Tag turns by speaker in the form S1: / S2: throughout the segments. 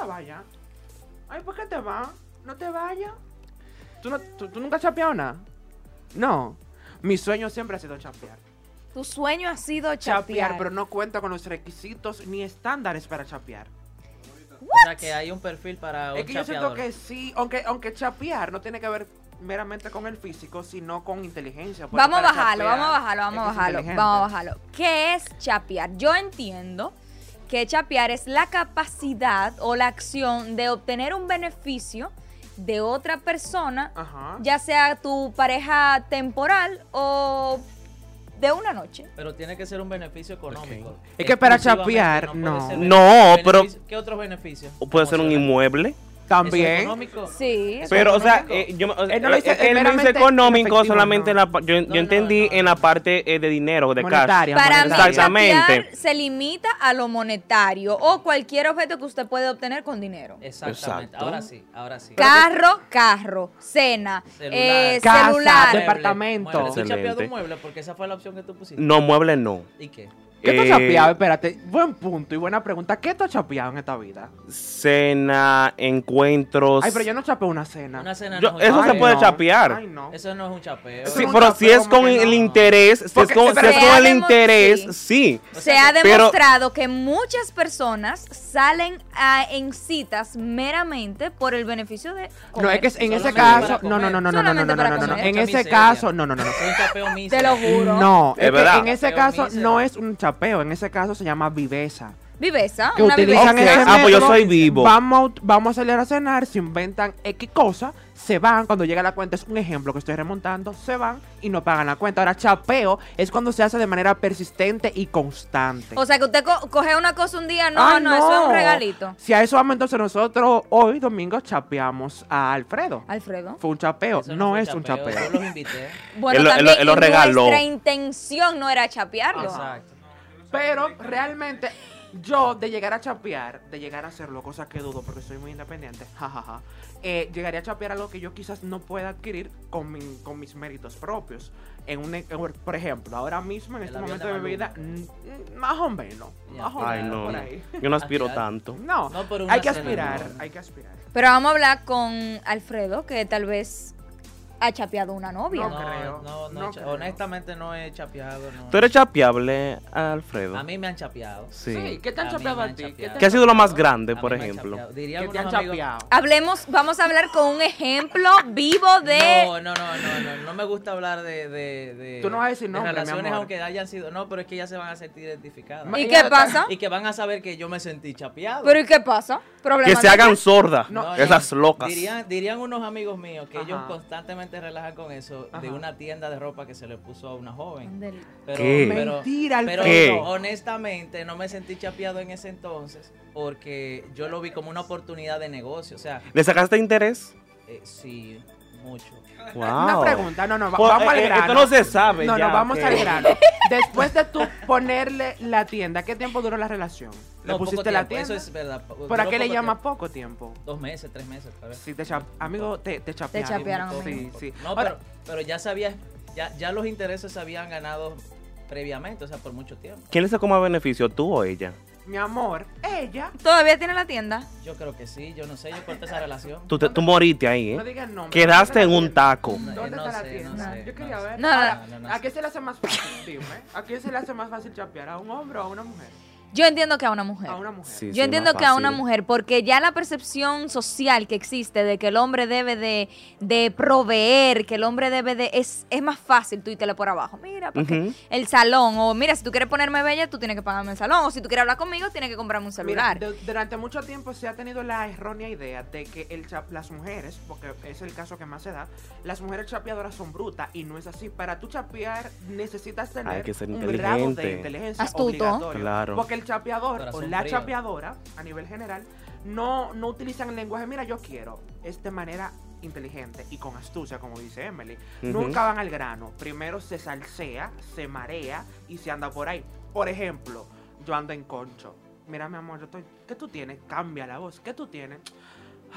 S1: te vayas. Ay, ¿por qué te vas? No te vayas. ¿Tú, no, tú, tú nunca has chapeado nada? No. Mi sueño siempre ha sido chapear.
S2: Tu sueño ha sido
S1: Chapear,
S2: chapear.
S1: pero no cuenta con los requisitos ni estándares para chapear.
S3: O sea que hay un perfil para un
S1: Es que yo siento que sí, aunque, aunque chapear no tiene que ver meramente con el físico, sino con inteligencia.
S2: Vamos a bajarlo, vamos a bajarlo, vamos a bajarlo, vamos a bajarlo. ¿Qué es chapear? Yo entiendo que chapear es la capacidad o la acción de obtener un beneficio de otra persona,
S1: Ajá.
S2: ya sea tu pareja temporal o de una noche.
S3: Pero tiene que ser un beneficio económico.
S1: Es que para chapear, no.
S4: No,
S3: beneficio-
S4: pero-
S3: ¿Qué otros beneficios?
S4: O puede ser un inmueble.
S3: ¿Eso es
S1: También.
S2: Sí.
S4: Pero, o sea,
S1: económico.
S4: eh, yo, o sea,
S1: Él no lo dice-
S4: que él no
S1: meramente
S4: dice económico solamente
S1: no.
S4: en la, pa- yo,
S3: No,
S4: entendí en la parte eh, de dinero, de cash.
S1: Monetaria.
S2: Para mí.
S4: Exactamente.
S2: se limita a lo monetario o cualquier objeto que usted puede obtener con dinero.
S3: Exactamente.
S4: Exacto.
S3: Ahora sí, ahora sí.
S2: Carro, carro, cena,
S3: Celular.
S2: eh,
S1: Casa,
S2: celular.
S1: de- departamento.
S3: Mueble. ¿Tú
S4: Excelente.
S3: chapeado un mueble? Porque esa fue la opción que tú pusiste.
S4: No, mueble no.
S3: ¿Y qué?
S1: ¿Qué tú has
S4: Eh,
S1: chapeado? Espérate, buen punto y buena pregunta. ¿Qué tú has chapeado en esta vida?
S4: Cena, encuentros.
S1: Ay, pero yo no chapeo una cena.
S3: Una cena
S4: Yo-
S3: no es un
S4: eso se puede
S1: no.
S4: chapear.
S1: Ay, no.
S3: Eso no es un chapeo.
S4: Sí, pero
S1: chapeo,
S4: si es con el
S1: no.
S4: interés, si es con,
S1: se
S4: si es
S2: ha
S4: con el interés,
S2: sí.
S4: sí.
S3: O
S2: Se ha
S4: pero-
S2: demostrado que muchas personas salen a- en citas meramente por el beneficio de
S1: No, es que en ese caso. No, no, no, no, no, no, no, no, no, no. En ese caso, no, no, no, no.
S3: Es un chapeo
S2: Te
S3: mísero.
S2: lo juro.
S1: No,
S4: Es verdad.
S1: en ese caso no es un chapeo, en ese caso se llama viveza.
S2: Viveza,
S1: Que
S2: una
S1: utilizan
S2: viveza.
S4: ah, pues yo
S1: método,
S4: soy vivo.
S1: Vamos, a- vamos a salir a cenar, se inventan X cosas, se van, cuando llega la cuenta, es un ejemplo que estoy remontando, se van y no pagan la cuenta. Ahora, chapeo es cuando se hace de manera persistente y constante.
S2: O sea, que usted co- coge una cosa un día, no,
S1: Ah,
S2: no, eso es un regalito.
S1: Si a eso vamos, entonces nosotros hoy, domingo, chapeamos a Alfredo.
S2: Alfredo.
S1: Fue un chapeo,
S3: Eso
S1: no, es un chapeo.
S3: Yo los invité.
S2: Bueno,
S4: Él lo- él
S2: también
S4: lo- él lo
S2: y
S4: regaló.
S2: nuestra intención no era chapearlo.
S3: Exacto.
S1: Pero realmente, yo de llegar a chapear, de llegar a hacerlo, cosa que dudo porque soy muy independiente, jajaja, eh, llegaría a chapear algo que yo quizás no pueda adquirir con, mi- con mis méritos propios. En un, en- por ejemplo, ahora mismo, en
S3: El
S1: este momento
S3: de
S1: de mi vida, mm, más o menos, más o
S4: Ay,
S1: menos
S4: no.
S1: por ahí.
S4: Yo no aspiro
S3: Aspirar.
S4: tanto.
S1: No,
S3: No,
S1: hay que aspirar,
S3: no.
S1: hay que aspirar.
S2: Pero vamos a hablar con Alfredo, que tal vez ha chapeado una novia.
S1: No creo,
S3: No,
S1: creo.
S3: honestamente no he chapeado. No.
S4: ¿Tú eres chapeable, Alfredo?
S3: A mí me han chapeado.
S4: Sí.
S1: Sí, ¿qué te han
S3: A
S1: chapeado a ti? ¿Qué
S3: chapeado.
S1: te
S4: ¿Qué ha sido lo más grande, por ejemplo?
S3: Dirían
S1: ¿Qué te han
S3: amigos-
S1: chapeado?
S2: Hablemos, vamos a hablar con un ejemplo vivo de...
S3: No, no, no, no, no, no me gusta hablar de, de, de,
S1: Tú no vas a decir
S3: de
S1: nombre, mi
S3: relaciones
S1: amor.
S3: aunque hayan sido, no, pero es que ya se van a sentir identificadas.
S2: ¿Y
S1: ella
S2: qué pasa?
S3: Y que van a saber que yo me sentí chapeado.
S2: ¿Pero y qué pasa? ¿Problema
S4: Que se hagan sordas,
S1: No,
S4: esas locas.
S3: Dirían, dirían unos amigos míos que ellos
S1: Ajá.
S3: Constantemente relajan con eso de una tienda de ropa que se le puso a una joven. Pero,
S4: ¿Qué?
S3: pero,
S1: Mentira,
S3: pero
S4: ¿Qué?
S3: no, honestamente no me sentí chapeado en ese entonces porque yo lo vi como una oportunidad de negocio. O sea,
S4: ¿Le sacaste interés?
S3: eh, sí, mucho.
S4: Wow.
S1: Una pregunta, no, no, va-
S4: Pues,
S1: vamos al
S4: eh, eh,
S1: grano.
S4: Esto no se sabe.
S1: No,
S4: ya,
S1: no, vamos
S4: que-
S1: al grano. Después de tú ponerle la tienda, ¿qué tiempo duró la relación? ¿Le
S3: No, poco
S1: pusiste la tienda?
S3: Eso es verdad.
S1: ¿Por qué le llama
S3: tiempo.
S1: poco tiempo?
S3: Dos meses, tres meses, tal vez.
S1: Sí, te chap- amigo, te, te chapearon.
S2: chapearon,
S1: Sí,
S2: amigo.
S1: sí.
S3: No,
S1: Ahora,
S3: pero, pero ya sabía, ya, ya los intereses se habían ganado previamente, o sea, por mucho tiempo.
S4: ¿Quién le sacó más beneficio, tú o ella?
S1: Mi amor, ella,
S2: ¿Todavía tiene la tienda?
S3: Yo creo que sí, yo no sé, yo corté esa relación.
S4: Tú, te- tú moriste ahí,
S1: no
S4: ¿eh?
S1: digas nombre.
S4: Quedaste
S1: ¿dónde
S4: en un
S1: la
S4: taco.
S3: No,
S1: ¿Dónde
S3: no
S1: está la
S3: sé,
S1: tienda?
S3: no sé,
S1: Yo quería
S3: no
S1: ver.
S2: No,
S1: Ahora,
S3: no, no
S1: ¿a qué se le hace más fácil? Dime. ¿A quién se le hace más fácil chapear? ¿A un hombre o a una mujer?
S2: Yo entiendo que a una mujer.
S1: A una mujer.
S4: Sí, sí,
S2: Yo entiendo que a una mujer, porque ya la percepción social que existe de que el hombre debe de, de proveer, que el hombre debe de... Es, es más fácil tú irte por abajo. Mira, porque el salón, o mira, si tú quieres ponerme bella, tú tienes que pagarme el salón, o si tú quieres hablar conmigo, tienes que comprarme un
S1: Mira,
S2: celular.
S1: de- durante mucho tiempo se ha tenido la errónea idea de que el chap- las mujeres, porque es el caso que más se da, las mujeres chapeadoras son brutas y no es así. Para tú chapear necesitas tener
S4: Hay que ser
S1: un grado de
S4: inteligente.
S1: inteligencia
S2: Astuto.
S1: obligatorio.
S4: Claro.
S1: Porque el chapeador o la
S3: frío.
S1: chapeadora, a nivel general, no, no utilizan el lenguaje, mira, yo quiero, es de manera inteligente y con astucia, como dice Emily. Nunca van al grano. Primero se salsea, se marea y se anda por ahí. Por ejemplo, yo ando en concho. Mira, mi amor, yo estoy. ¿Qué tú tienes? Cambia la voz. ¿Qué tú tienes?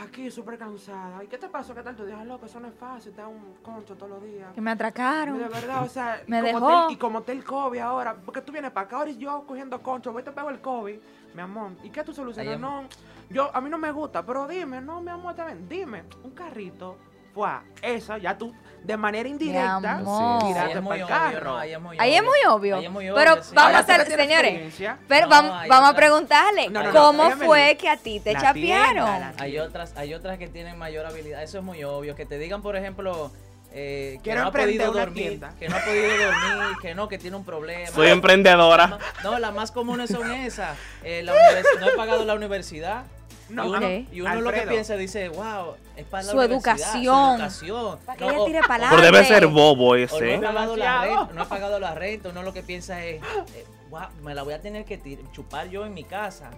S1: Aquí súper cansada. ¿Y qué te pasó? ¿Qué tal? Tú dices, loco, eso no es fácil, te da un concho todos los días.
S2: Que me atracaron.
S1: De verdad, o sea,
S2: Me
S1: como
S2: dejó.
S1: y como está el COVID ahora, porque tú vienes para acá ahora y yo cogiendo concho, voy te pego el COVID, mi amor. ¿Y qué tú solucionas? No, yo, a mí no me gusta, pero dime, no, mi amor, también, dime, un carrito, fue esa, ya tú, de manera indirecta.
S3: Ahí
S1: tiraste
S3: es
S1: para
S3: muy
S1: el
S3: obvio. Ahí es muy
S2: Ahí es muy obvio.
S3: Ahí es muy
S2: Pero
S3: sí.
S2: vamos a
S1: Ahora, ¿tú
S2: hacer, señores, pero
S3: No,
S2: vamos, vamos a preguntarle,
S1: No, no, no,
S2: ¿cómo fue que a ti te
S1: La
S2: chapearon?
S1: tienda,
S3: Hay otras, hay otras que tienen mayor habilidad. Eso es muy obvio. Que te digan, por ejemplo, eh, que
S1: Quiero
S3: no ha podido dormir,
S1: tienda.
S3: que no ha podido dormir, que no, que tiene un problema.
S4: Soy emprendedora.
S3: No, las más comunes son esas. Eh, la no he pagado la universidad.
S1: No,
S3: y uno,
S2: Ok.
S3: y uno lo que piensa dice, wow, es para la
S2: Su educación.
S3: Su educación.
S2: Para que
S3: No,
S2: ella tire para
S4: Pero debe ser bobo
S3: o no he
S4: ese.
S3: pagado la renta, no he pagado la renta, uno lo que piensa es, eh, wow, me la voy a tener que chupar yo en mi casa.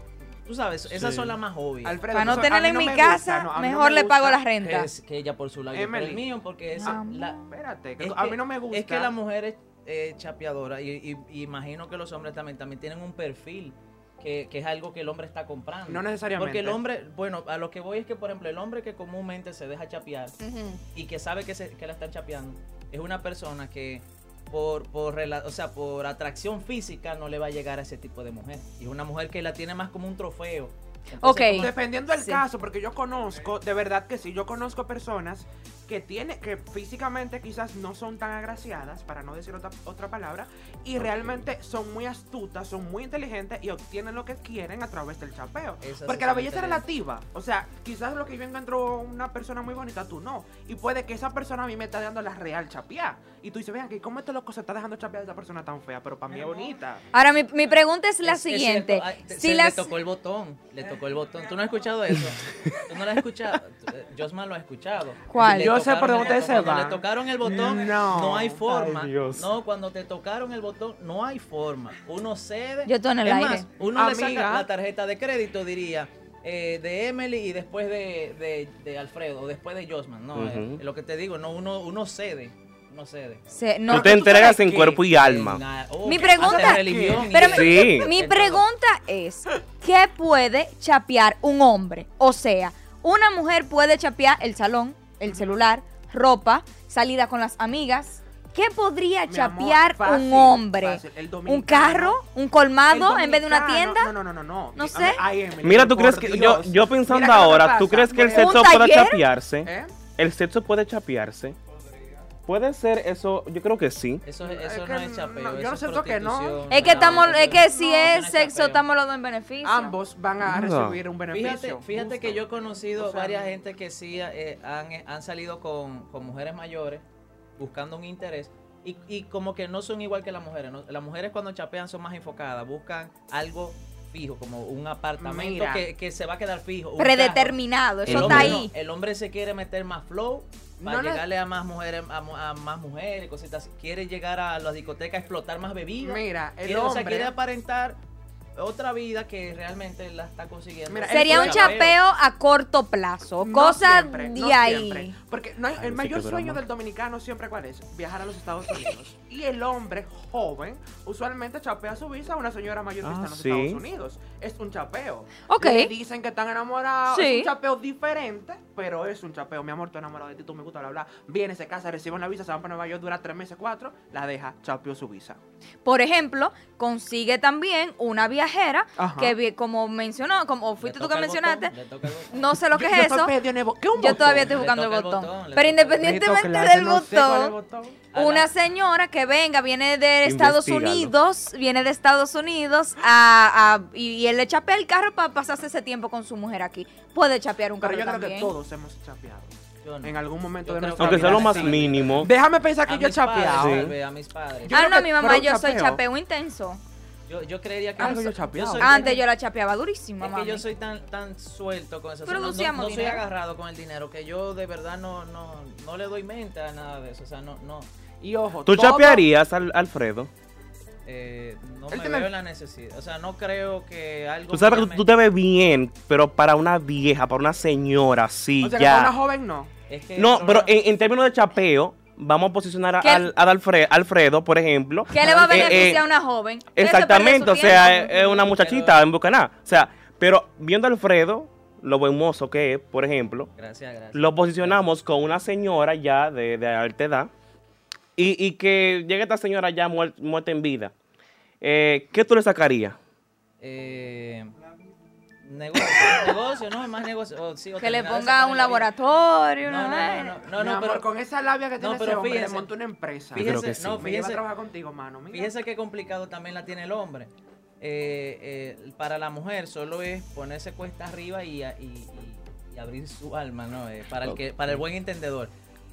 S3: Tú sabes, esas
S4: Sí.
S3: son las más obvias.
S1: Alfredo,
S2: Para no tenerla en
S1: no
S2: mi
S1: me
S2: casa,
S1: gusta, no, a mí no
S2: mejor
S1: me
S2: le pago la renta.
S3: Es que ella por su lado, yo por el
S1: Emily.
S3: mío, porque es la,
S1: Espérate, que
S3: es
S1: a mí no me gusta.
S3: Es que la mujer es eh, chapeadora y, y- y imagino que los hombres también, también tienen un perfil que, que es algo que el hombre está comprando.
S1: No necesariamente.
S3: Porque el hombre, bueno, a lo que voy es que, por ejemplo, el hombre que comúnmente se deja chapear y que sabe que, se, que la están chapeando, es una persona que por, por, rela- o sea, por atracción física no le va a llegar a ese tipo de mujer. Y es una mujer que la tiene más como un trofeo. Entonces,
S2: Ok.
S1: Dependiendo del
S2: Sí.
S1: caso, porque yo conozco, de verdad que sí, yo conozco personas que tiene, que físicamente quizás no son tan agraciadas, para no decir otra, otra palabra, y realmente son muy astutas, son muy inteligentes y obtienen lo que quieren a través del chapeo.
S3: Sí
S1: Porque la belleza es relativa. O sea, quizás lo que yo encuentro una persona muy bonita, tú no. Y puede que esa persona a mí me está dando la real chapear. Y tú dices, vean, que ¿cómo este loco se está dejando chapear a esa persona tan fea? Pero para mí es bonita.
S2: Ahora, mi, mi pregunta es la
S3: Es- es
S2: siguiente.
S3: cierto, te-
S2: si
S3: se
S2: las...
S3: Le tocó el botón, le tocó el botón. ¿Tú no has escuchado eso? ¿Tú no lo has escuchado? Josman lo ha escuchado.
S2: ¿Cuál?
S3: Le
S1: Yo sé por dónde se van.
S3: le tocaron el botón,
S1: No.
S3: no, hay forma.
S4: Ay, Dios.
S3: No, cuando te tocaron el botón, no hay forma. Uno cede.
S2: Yo estoy en el
S3: es
S2: aire.
S3: más, uno le saca la tarjeta de crédito, diría. eh, de Emily y después de, de, de Alfredo, o después de Josman. No, eh, lo que te digo, no, uno, uno cede. Uno cede.
S2: se- no,
S4: Tú te
S1: tú
S4: entregas en cuerpo y alma.
S3: Oh,
S2: Mi pregunta- Pero
S4: Sí.
S2: Mi pregunta es, ¿qué puede chapear un hombre? O sea, una mujer puede chapear el salón, el celular, ropa, salida con las amigas. ¿Qué podría
S1: Mi amor,
S2: chapear
S1: fácil,
S2: un hombre?
S1: fácil.
S2: ¿Un carro? ¿Un colmado en vez de una tienda?
S1: No, no, no, no.
S2: No
S1: Y-
S2: sé.
S4: Mira, ¿tú crees que yo,
S1: Dios.
S4: yo pensando
S1: Mira, ¿qué
S4: ahora, ¿tú crees que el sexo
S2: ¿Un
S4: puede
S2: taller?
S4: chapearse?
S1: ¿Eh?
S4: ¿El sexo puede chapearse? Puede ser eso, yo creo que sí.
S3: Eso,
S1: Es
S3: eso
S1: que
S3: no es chapeo.
S1: no, yo
S3: eso
S1: no
S3: es
S1: siento que no.
S2: Es que estamos, es que si
S3: no,
S2: es sexo, estamos los dos en beneficio.
S1: Ambos van a
S4: No.
S1: recibir un beneficio.
S3: Fíjate, fíjate que yo he conocido
S1: O sea,
S3: varias gente que sí eh, han, han salido con, con mujeres mayores buscando un interés y, y como que no son igual que las mujeres. ¿no? Las mujeres cuando chapean son más enfocadas, buscan algo fijo, como un apartamento que, que se va a quedar fijo.
S2: Predeterminado, eso está
S3: hombre no,
S2: ahí.
S3: el hombre se quiere meter más flow para
S1: No
S3: llegarle a más mujeres, a, más mujeres, cositas. Quiere llegar a las discotecas, explotar más bebidas.
S1: Mira, el
S3: Quiere- o sea,
S1: hombre-
S3: quiere aparentar otra vida que realmente la está consiguiendo.
S1: Mira,
S2: Sería un chapeo a corto plazo,
S1: No
S2: cosa
S1: siempre,
S2: de
S1: no
S2: ahí.
S1: siempre. Porque no hay-
S4: Ay,
S1: el mayor sueño del dominicano siempre cuál es? Viajar a los Estados Unidos. y el hombre joven usualmente chapea su visa a una señora mayor que
S4: Ah,
S1: está en los
S4: sí.
S1: Estados Unidos. Es un chapeo.
S2: Ok.
S1: Le dicen que están enamorados.
S2: Sí.
S1: Es un chapeo diferente, pero es un chapeo. Mi amor, estoy enamorado de ti, tú me gusta, bla, bla. Viene, se casa, recibe una visa, se va para Nueva York, dura tres meses, cuatro, la deja, chapeó su visa.
S2: Por ejemplo, consigue también una viajera
S1: Ajá.
S2: que, como mencionó, como fuiste tú que
S3: el
S2: mencionaste,
S3: el botón.
S2: no sé lo que
S1: Yo-
S2: es
S1: yo
S2: eso.
S1: el bo- ¿Qué es un
S2: Yo todavía estoy buscando el
S3: el
S2: botón. Pero
S3: el
S2: independientemente del
S1: no el
S2: botón,
S3: la-
S2: una señora que venga, viene de Estados. Unidos, viene de Estados Unidos a, a- y, y él le chapea el carro para pasarse ese tiempo con su mujer aquí. Puede chapear un
S1: Pero
S2: carro
S1: yo creo
S2: también.
S1: que todos hemos chapeado.
S3: No.
S1: En algún momento
S3: Yo
S1: de nuestra
S4: Aunque
S1: vida.
S4: sea lo más
S3: sí.
S4: mínimo.
S1: Déjame pensar que
S3: A
S1: yo he chapeado.
S4: Sí.
S3: a mis padres.
S1: Yo
S2: ah, no, mi mamá, yo soy
S1: chapeo.
S2: intenso.
S3: Yo, yo creería que
S1: yo
S3: soy-
S2: Antes
S3: tan-
S2: yo la chapeaba durísimo,
S3: Es
S2: mami.
S3: que yo soy tan tan suelto con eso. O sea, no, no-
S2: Producíamos
S3: no soy agarrado con el dinero, que yo de verdad no, no, no le doy mente a nada de eso. O sea, no, no,
S1: Y ojo,
S4: ¿Tú
S1: todo-
S4: chapearías, al- Alfredo?
S3: Eh, no me
S1: tiene-
S3: veo la necesidad. O sea, no creo que algo...
S4: Tú sabes que tú te ves bien, pero para una vieja, para una señora, sí,
S1: O sea, que para una
S4: ya.
S1: joven no.
S3: Es que
S4: No, pero en, en términos de chapeo, vamos a posicionar a, a Alfre- Alfredo, por ejemplo.
S2: ¿Qué le va a
S4: Eh, eh,
S2: beneficiar a una joven?
S4: Exactamente, o sea, es una muchachita en Bucaná. O sea, pero viendo a Alfredo, lo buen mozo que es, por ejemplo,
S3: Gracias, gracias.
S4: lo posicionamos con una señora ya de, de alta edad y, y que llegue esta señora ya muer- muerta en vida. Eh, ¿Qué tú le sacarías?
S3: Eh, negocio, negocio, no, es más negocio. sí,
S2: Que le ponga un laboratorio,
S3: No, no, no, no, no, pero
S1: con esa labia que
S3: No,
S1: tiene
S3: pero
S1: ese hombre, monta una empresa.
S3: Fíjese,
S4: que sí.
S3: no, fíjese,
S1: trabajar contigo, mano. mira.
S3: fíjese qué complicado también la tiene el hombre. Eh, eh, para la mujer solo es ponerse cuesta arriba y, a- y- y- y abrir su alma, ¿no? Eh, para, el que, para el buen entendedor.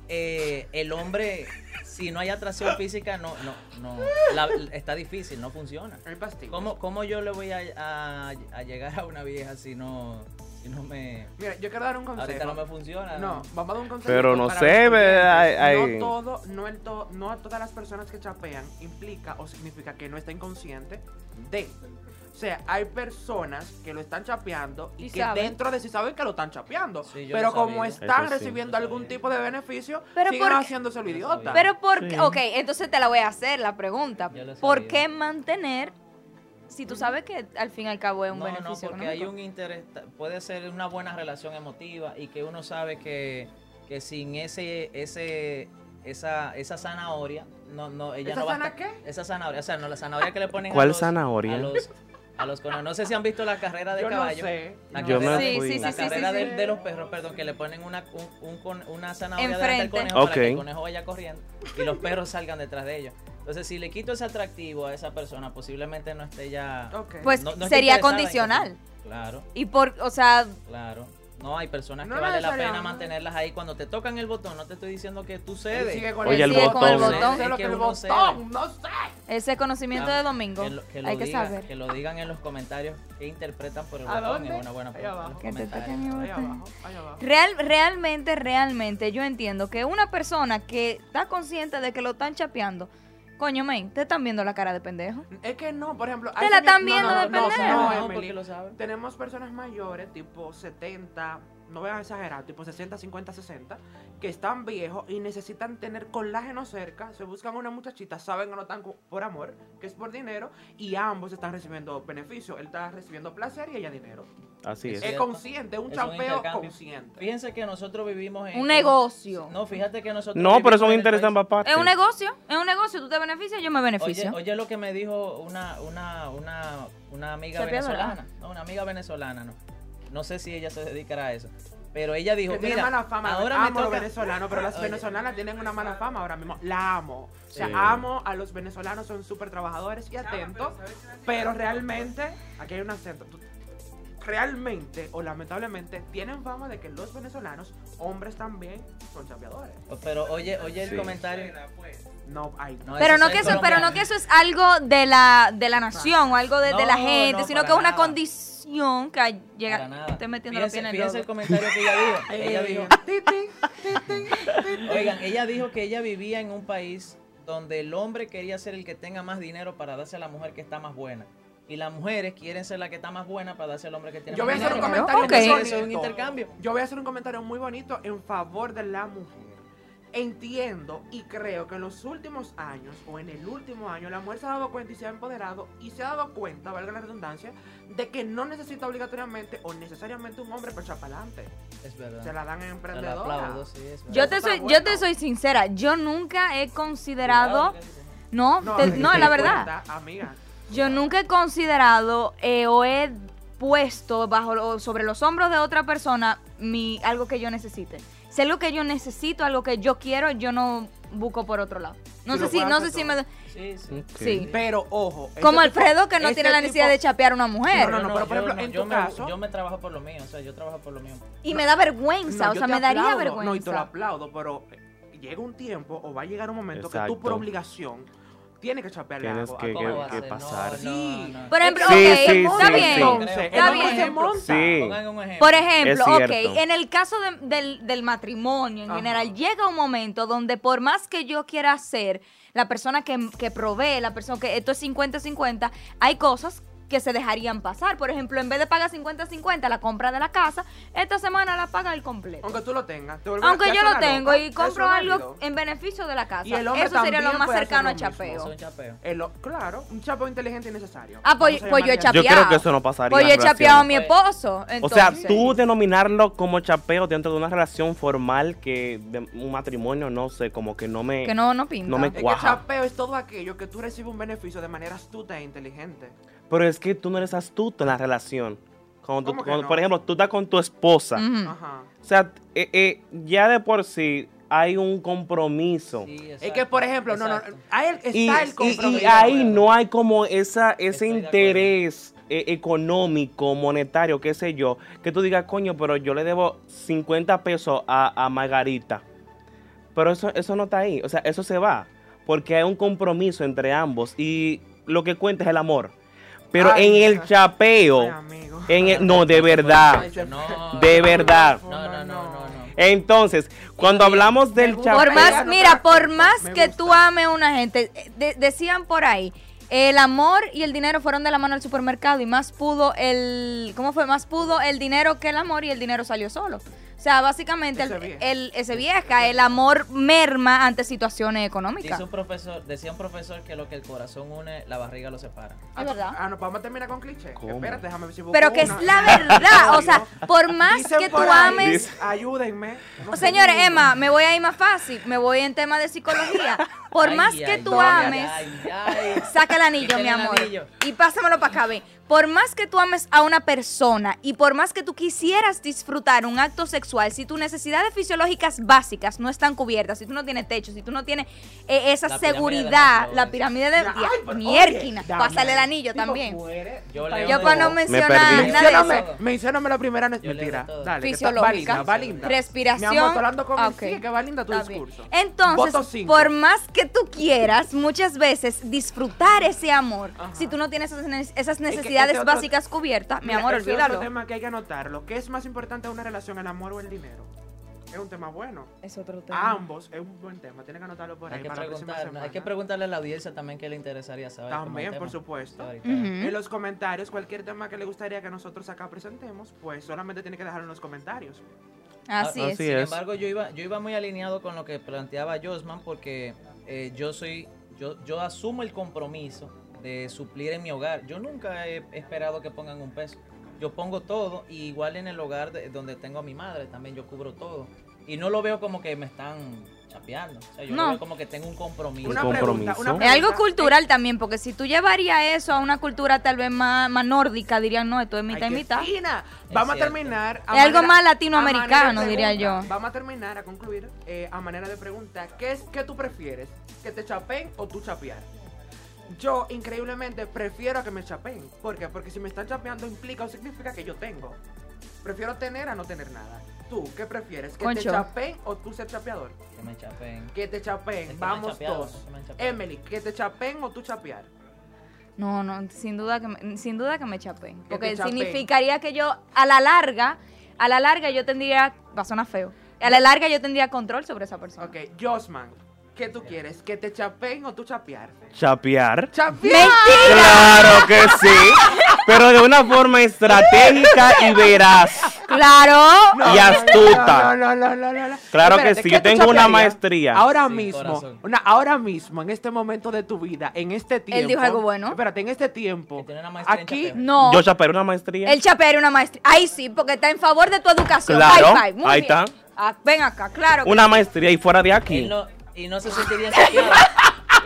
S3: Eh, el hombre, si no hay atracción física, no, no, no, la- está difícil, no funciona.
S1: El pastillo.
S3: ¿Cómo, cómo yo le voy a, a- a llegar a una vieja si no, si no me...
S1: Mira, yo quiero dar un consejo.
S3: Ahorita no me funciona.
S1: No, vamos a dar un consejo.
S4: Pero no sé. Hay- hay-
S1: No todo, no, el to- no a todas las personas que chapean implica o significa que no está inconsciente de. O sea, hay personas que lo están chapeando y,
S2: Y
S1: que
S2: saben.
S1: dentro de sí saben que lo están chapeando.
S3: Sí,
S1: pero como
S3: sabía.
S1: están
S4: Eso
S1: recibiendo algún tipo de beneficio,
S2: Pero
S1: siguen
S2: ¿por
S1: haciéndose lo idiota.
S2: Pero por
S4: Sí.
S2: ok, entonces te la voy a hacer la pregunta. ¿Por qué mantener si tú sabes que al fin y al cabo es un
S3: no,
S2: beneficio
S3: no, porque hay un interés, puede ser una buena relación emotiva y que uno sabe que, que sin ese, ese, esa, esa zanahoria, no, no, ella
S1: ¿Esa
S3: no va a estar-
S1: qué?
S3: Esa zanahoria, o sea, no la zanahoria que le ponen
S4: ¿Cuál
S3: a los,
S4: zanahoria?
S3: A los, a los conejos. No sé si han visto la carrera de
S1: Yo no
S3: caballo.
S1: sé.
S3: La
S1: no
S4: Yo
S1: sé.
S4: me fui.
S3: la carrera de, los perros, perdón, que le ponen una, un, un con- una zanahoria delante del conejo para que el conejo vaya corriendo y los perros salgan detrás de ellos. Entonces, si le quito ese atractivo a esa persona, posiblemente no esté ya...
S2: Pues
S3: no- no esté
S2: sería condicional.
S3: Claro.
S2: Y por, o sea,
S3: Claro. No, hay personas
S1: No
S3: que vale la pena mantenerlas ahí. Cuando te tocan el botón, no te estoy diciendo que tú cedes.
S1: sigue con
S4: Oye, el
S2: sigue con el
S4: botón.
S2: botón.
S3: Es
S1: que el botón, no sé.
S2: ese conocimiento de domingo
S3: Que lo, que lo
S2: hay que
S3: diga-
S2: saber.
S3: que lo digan en los comentarios que interpretan por el
S1: ¿A
S3: botón.
S1: dónde?
S3: Es una buena pregunta.
S2: Que te toquen el botón.
S1: abajo, abajo.
S2: Real, realmente, realmente yo entiendo que una persona que está consciente de que lo están chapeando, coño, men, te están viendo la cara de pendejo.
S1: Es que no, por ejemplo.
S2: Te la están
S1: no,
S2: viendo
S1: no,
S2: de
S1: no, no,
S2: pendejo.
S1: no,
S3: No,
S1: Emily.
S3: porque lo saben.
S1: Tenemos personas mayores, tipo 70, no voy a exagerar, tipo 60, 50, 60, que están viejos y necesitan tener colágeno cerca, se buscan una muchachita, saben que no están por amor, que es por dinero, y ambos están recibiendo beneficio. Él está recibiendo placer y ella dinero.
S4: Así
S3: Es
S4: es.
S1: Es
S3: cierto.
S1: consciente, un
S3: Es un
S1: champeo consciente.
S3: Fíjense que nosotros vivimos en.
S2: Un negocio.
S3: No, fíjate que nosotros.
S4: No, pero
S3: vivimos
S4: son intereses ambas partes.
S2: Es un negocio, es un negocio, tú te beneficias, yo me
S3: Oye,
S2: beneficio.
S3: oye lo que me dijo una, una, una, una amiga venezolana. No, una amiga venezolana, no. No sé si ella se dedicará a eso. Pero ella dijo,
S1: Que tiene
S3: mira,
S1: mala fama.
S3: ahora
S1: amo
S3: me
S1: a los
S3: toca...
S1: venezolanos, pero las
S3: Oye.
S1: venezolanas tienen una mala fama ahora mismo. La amo. O sea,
S4: Sí.
S1: amo a los venezolanos, son súper trabajadores y atentos. Pero realmente, aquí hay un acento. Realmente o lamentablemente tienen fama de que los venezolanos, hombres también, son chapeadores.
S3: Pero oye, oye el
S4: Sí.
S3: comentario.
S1: No, hay.
S3: No,
S2: pero
S3: eso
S2: no que eso, pero no que eso es algo de la, de la nación o algo de, de la gente,
S3: no,
S2: sino que es una
S3: nada.
S2: condición que llega, metiendo pies en el
S3: comentario que ella dijo. ella dijo, oigan, ella dijo que ella vivía en un país donde el hombre quería ser el que tenga más dinero para darse a la mujer que está más buena. Y las mujeres quieren ser la que está más buena para darse al hombre que tiene
S1: Yo
S3: más
S1: voy a hacer un comentario
S2: Ok.
S1: muy
S3: Eso
S1: bonito.
S3: es un intercambio.
S1: Yo voy a hacer un comentario muy bonito en favor de la mujer. Entiendo y creo que en los últimos años o en el último año la mujer se ha dado cuenta y se ha empoderado y se ha dado cuenta, valga la redundancia, de que no necesita obligatoriamente o necesariamente un hombre para echar para adelante.
S3: Es verdad.
S1: Se la dan en emprendedora.
S3: aplaudo, sí, es verdad.
S2: Yo te soy, yo te soy sincera, yo nunca he considerado,
S3: Cuidado,
S2: no, te- no,
S1: te
S2: la verdad,
S1: cuenta, amiga.
S2: Yo nunca he considerado eh, o he puesto bajo lo- sobre los hombros de otra persona mi algo que yo necesite. Si es algo que yo necesito, algo que yo quiero, yo no busco por otro lado. No sé
S1: lo
S2: si, no sé si me.
S3: Sí, sí.
S2: Sí.
S1: Pero ojo. ese
S2: Como
S1: tipo-
S2: Alfredo que no
S1: ese
S2: tiene la necesidad
S1: tipo-
S2: de chapear a una mujer.
S1: No, no, pero, por
S3: yo
S1: ejemplo, en
S3: yo
S1: tu
S3: me,
S1: caso-
S3: Yo me trabajo por lo mío, o sea, yo trabajo por lo mío.
S2: Y me da vergüenza,
S1: No,
S2: o sea, me daría vergüenza.
S1: No, y te lo aplaudo, pero llega un tiempo o va a llegar un momento que tú por obligación tienes que chapearle
S4: Tienes
S1: algo a
S4: que-
S3: ¿Cómo
S4: que- que?
S3: No,
S4: pasar.
S3: no,
S1: Sí.
S3: no.
S2: Por ejemplo,
S4: Sí,
S2: ok,
S4: sí,
S2: está
S4: sí,
S2: bien.
S1: Entonces,
S2: Está
S1: no
S2: bien.
S1: se monta.
S4: Sí.
S3: Pongan un ejemplo.
S2: Por ejemplo, ok, en el caso de- del, del matrimonio en
S1: Ajá.
S2: general, llega un momento donde por más que yo quiera ser la persona que, que provee, la persona que esto es 50-50, hay cosas que se dejarían pasar. Por ejemplo, en vez de pagar 50-50 la compra de la casa, esta semana la paga el completo.
S1: Aunque tú lo tengas. te
S2: Aunque yo lo tengo
S1: loca,
S2: y compro algo en beneficio de la casa.
S1: Y el hombre
S2: Eso sería lo más cercano a chapeo.
S3: Son chapeos.
S1: El o- claro, un chapo inteligente y necesario.
S2: Ah, pues, pues yo he
S1: así.
S4: Yo creo
S2: chapeado.
S4: que eso no pasaría
S2: Pues yo he chapeado a mi
S3: relaciones.
S2: esposo.
S4: O sea, tú denominarlo como chapeo dentro de una relación formal que de un matrimonio, no sé, como que no me...
S2: Que no, no pinta.
S4: No me
S1: Es que
S4: cuaja.
S1: chapeo es todo aquello que tú recibes un beneficio de manera astuta e inteligente.
S4: Pero es que tú no eres astuto en la relación. Cuando tú-
S1: ¿Cómo que
S4: cuando,
S1: no?
S4: Por ejemplo, tú estás con tu esposa.
S1: Ajá.
S4: O sea, eh, eh, ya de por sí hay un compromiso.
S3: Sí,
S1: Es que,
S3: exacto,
S1: por ejemplo, no, no,
S3: exacto.
S1: ahí está
S4: Y,
S1: el compromiso.
S4: y ahí no hay como esa, ese
S3: Estoy
S4: interés eh, económico, monetario, qué sé yo, que tú digas, coño, pero yo le debo 50 pesos a, a Margarita. Pero eso, eso no está ahí, o sea, eso se va, porque hay un compromiso entre ambos y lo que cuenta es el amor. Pero
S1: Ay,
S4: en el chapeo, en el- no, de verdad,
S3: No,
S4: de verdad.
S3: No, no, no, no, no.
S4: Entonces, cuando hablamos del
S1: gusta.
S2: Por
S4: chapeo...
S2: más, mira, por más que tú ames a una gente, de- decían por ahí, el amor y el dinero fueron de la mano al supermercado y más pudo el, ¿cómo fue? Más pudo el dinero que el amor y el dinero salió solo. O sea, básicamente
S1: Ese
S2: el,
S1: vieja.
S2: el- ese vieja, el amor merma ante situaciones económicas.
S3: Dice un profesor, decía un profesor que lo que el corazón une, la barriga lo separa.
S1: Ah,
S2: Es verdad.
S1: Ah, no, vamos a terminar con cliché.
S4: ¿Cómo?
S1: Espérate, déjame ver si busco
S2: Pero que es la verdad, o sea, por más
S1: Dicen
S2: que tú ames...
S1: Ayúdenme. No
S2: Señores. Emma, me voy a ir más fácil, me voy en tema de psicología. Por
S3: Ay,
S2: más
S3: ay,
S2: que tú
S3: ay,
S2: ames...
S3: ay, ay.
S2: Saca el anillo, mi amor.
S3: anillo.
S2: Y pásamelo para acá, ven. Por más que tú ames a una persona y por más que tú quisieras disfrutar un acto sexual, si tus necesidades fisiológicas básicas no están cubiertas, si tú no tienes techo, si tú no tienes eh, esa
S3: La
S2: seguridad, la pirámide de
S1: oye, dame.
S2: pásale el anillo también.
S1: muere.
S3: Yo
S2: Yo mencionar
S4: perdí.
S2: nada de eso.
S1: mencióname la primera, no es mentira. Dale,
S2: Fisiológica.
S1: va linda.
S2: Respiración.
S1: Mi amor, hablando con
S2: Ah,
S1: él,
S2: ok.
S1: sí, que va linda tu discurso.
S2: Entonces, por más que tú quieras, muchas veces disfrutar ese amor,
S1: Ajá.
S2: si tú no tienes esas, ne- esas
S1: que
S2: necesidades
S1: este otro-
S2: básicas cubiertas, mi
S1: Mira,
S2: amor,
S1: ese es
S2: olvídalo.
S1: otro tema que hay que anotarlo. ¿Qué es más importante en una relación, el amor o el dinero? Es un tema bueno.
S2: Es otro
S1: Ambos es un buen tema. Tienen que anotarlo por ahí
S3: Hay que,
S1: para
S3: preguntar, hay que preguntarle a la audiencia también qué le interesaría saber.
S1: También,
S3: tema.
S1: por supuesto. En los comentarios, cualquier tema que le gustaría que nosotros acá presentemos, pues solamente tiene que dejarlo en los comentarios.
S2: Así
S4: Ah,
S2: es.
S4: así
S3: Sin
S4: es.
S3: embargo, yo iba, yo iba muy alineado con lo que planteaba Josman porque eh, yo soy, yo, yo asumo el compromiso de suplir en mi hogar. Yo nunca he esperado que pongan un peso. Yo pongo todo y igual en el hogar de- donde tengo a mi madre también yo cubro todo. Y no lo veo como que me están chapeando. O sea, yo
S2: No.
S3: lo veo como que tengo un compromiso.
S1: Una
S4: Un
S1: pregunta,
S4: compromiso.
S1: una
S2: Es algo
S1: pregunta.
S2: cultural también, porque si tú llevarías eso a una cultura tal vez más, más nórdica, dirían, no, esto es
S1: Ay,
S2: mitad y mitad.
S1: fina. Vamos a terminar.
S2: Es algo más latinoamericano, diría
S1: pregunta.
S2: yo.
S1: Vamos a terminar, a concluir, eh, a manera de pregunta. ¿Qué, es, ¿Qué tú prefieres? ¿Que te chapeen o tú chapear? Yo, increíblemente, prefiero que me chapeen. ¿Por qué? Porque si me están chapeando implica o significa que yo tengo. Prefiero tener a no tener nada. ¿Tú qué prefieres? ¿Que te chapeen o tú ser chapeador?
S3: Que me chapeen.
S1: Que te
S3: Es
S1: chapeen.
S3: que
S1: Vamos
S3: chapeado,
S1: dos. Emily, que te chapeen o tú chapear.
S2: No, no, sin duda que me, sin duda que me chapeen. Porque
S1: chapeen.
S2: significaría que yo, a la larga, a la larga yo tendría, va a sonar feo, a la larga yo tendría control sobre esa persona.
S1: Ok, Josman, ¿qué tú quieres? ¿Que te chapeen o tú chapear?
S4: Chapear.
S1: ¡Chapear!
S4: Claro que sí. Pero de una forma estratégica y veraz.
S2: Claro.
S4: y astuta.
S1: No, no, no, no, no, no.
S4: Claro que sí,
S1: ¿qué
S4: yo tengo una maestría.
S1: Ahora
S3: Sí,
S1: mismo, una, ahora mismo, en este momento de tu vida, en este tiempo.
S2: dijo algo bueno.
S1: Espérate, en este tiempo.
S3: Una
S1: Aquí.
S3: chapeo.
S2: No.
S4: Yo chapearé una maestría.
S2: El chapear una maestría. Ahí sí, porque está en favor de tu educación.
S4: Claro,
S2: High five, muy
S4: ahí
S2: bien.
S4: está.
S2: Ah, ven acá, claro.
S4: Una maestría y fuera de
S3: Él
S4: aquí.
S3: Y no se sentiría chapeado.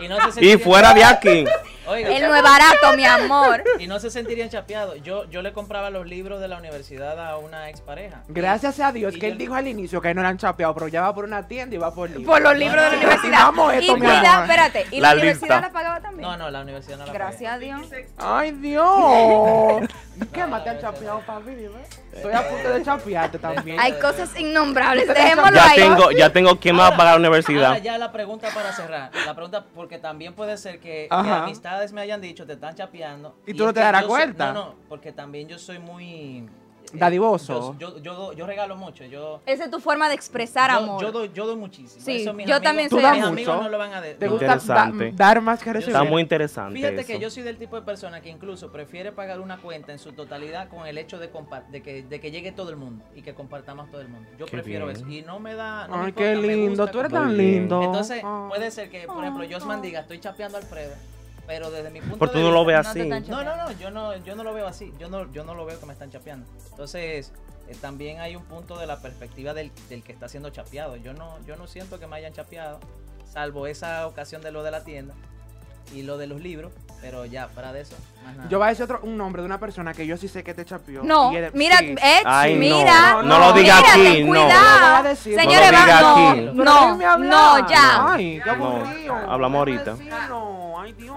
S3: y, no se
S4: Y fuera de aquí.
S3: Oiga,
S2: no es barato, mi amor.
S3: y no se sentirían chapeados. Yo, yo le compraba los libros de la universidad a una expareja.
S1: Gracias a Dios
S3: Y
S1: que él dijo al inicio que no eran chapeado, pero ya va por una tienda y va por libros.
S2: Por los libros de la universidad.
S1: vamos esto,
S2: y
S1: mi
S2: cuida,
S1: amor.
S2: espérate, ¿y
S4: La
S2: la, universidad la pagaba también?
S3: No, no, la universidad no la
S2: Gracias a Dios.
S1: Ay, Dios. Quémate al chapeado, papi, dime. Estoy a punto de chapearte también.
S2: Hay cosas innombrables, dejémoslo
S4: Ya
S2: ahí.
S4: tengo, ya tengo quién me va a pagar la
S3: Ahora
S4: universidad.
S3: ya la pregunta para cerrar. La pregunta, porque también puede ser que, que Me hayan dicho, te están chapeando.
S1: Y tú no te darás
S3: yo
S1: cuenta.
S3: no, no, porque también yo soy muy
S1: Dadivoso.
S3: Yo, yo, yo, do- yo regalo mucho. Yo,
S2: Esa es tu forma de expresar
S3: yo,
S2: amor.
S3: yo doy, yo doy muchísimo.
S2: Sí,
S3: Eso mis
S2: yo
S3: amigos-
S2: también soy
S3: mis amigos
S1: mucho.
S3: no lo van a de-
S1: ¿Te gusta da- dar más que recibir?
S4: Está muy interesante
S3: Fíjate que yo soy del tipo de persona que incluso prefiere pagar una cuenta en su totalidad con el hecho de, compa- de, que, de que llegue todo el mundo y que compartamos todo el mundo. Yo
S4: Qué
S3: prefiero
S4: bien.
S3: eso. Y no me da. No me
S1: Ay, qué
S3: importa,
S1: lindo. Tú eres tan lindo.
S3: Entonces,
S1: Ah.
S3: puede ser que, por ejemplo, Josman diga, estoy chapeando a Alfredo, pero desde mi punto
S4: Pero
S3: de
S4: tú no lo
S3: vista-
S4: ves
S2: No te
S4: así.
S3: No, no, no, yo no, yo no lo veo así. Yo no, yo no lo veo que me están chapeando. Entonces, eh, también hay un punto de la perspectiva del, del que está siendo chapeado. Yo no, yo no siento que me hayan chapeado, salvo esa ocasión de lo de la tienda y lo de los libros, pero ya, fuera de eso, más nada.
S1: Yo voy a decir otro, un nombre de una persona que yo sí sé que te chapió.
S2: No,
S1: y eres-
S2: mira,
S1: sí.
S2: Ed,
S4: Ay, no,
S2: mira.
S1: no lo
S4: diga
S2: mira,
S4: aquí, no.
S1: No lo va a decir, no
S2: Señores,
S4: lo
S2: va-
S4: diga
S2: no.
S1: Pero
S2: no,
S1: déjenme hablar.
S2: no, ya.
S1: Ay, qué
S4: No,
S1: aburrido.
S4: hablamos ahorita.
S1: Ay, Dios.